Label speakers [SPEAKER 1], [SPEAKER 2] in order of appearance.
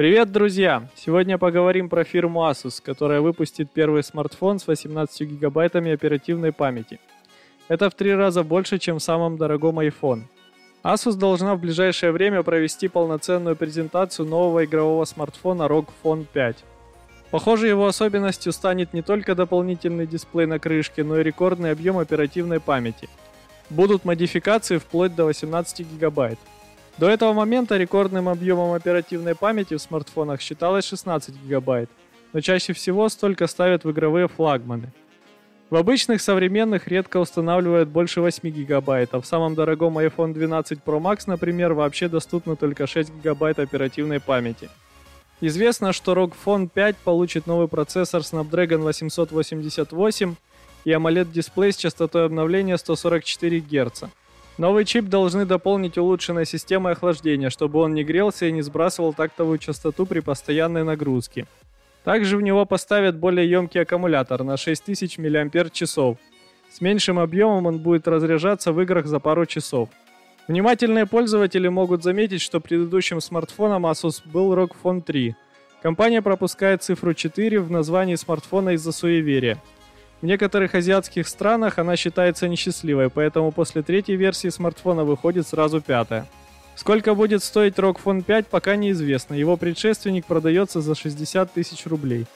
[SPEAKER 1] Привет, друзья! Сегодня поговорим про фирму Asus, которая выпустит первый смартфон с 18 гигабайтами оперативной памяти. Это в три раза больше, чем в самом дорогом iPhone. Asus должна в ближайшее время провести полноценную презентацию нового игрового смартфона ROG Phone 5. Похоже, его особенностью станет не только дополнительный дисплей на крышке, но и рекордный объем оперативной памяти. Будут модификации вплоть до 18 гигабайт. До этого момента рекордным объемом оперативной памяти в смартфонах считалось 16 гигабайт, но чаще всего столько ставят в игровые флагманы. В обычных современных редко устанавливают больше 8 гигабайт, а в самом дорогом iPhone 12 Pro Max, например, вообще доступно только 6 гигабайт оперативной памяти. Известно, что ROG Phone 5 получит новый процессор Snapdragon 888 и AMOLED-дисплей с частотой обновления 144 Гц. Новый чип должны дополнить улучшенной системой охлаждения, чтобы он не грелся и не сбрасывал тактовую частоту при постоянной нагрузке. Также в него поставят более емкий аккумулятор на 6000 мАч. С меньшим объемом он будет разряжаться в играх за пару часов. Внимательные пользователи могут заметить, что предыдущим смартфоном Asus был ROG Phone 3. Компания пропускает цифру 4 в названии смартфона из-за суеверия. В некоторых азиатских странах она считается несчастливой, поэтому после третьей версии смартфона выходит сразу пятая. Сколько будет стоить ROG Phone 5, пока неизвестно. Его предшественник продается за 60 тысяч рублей.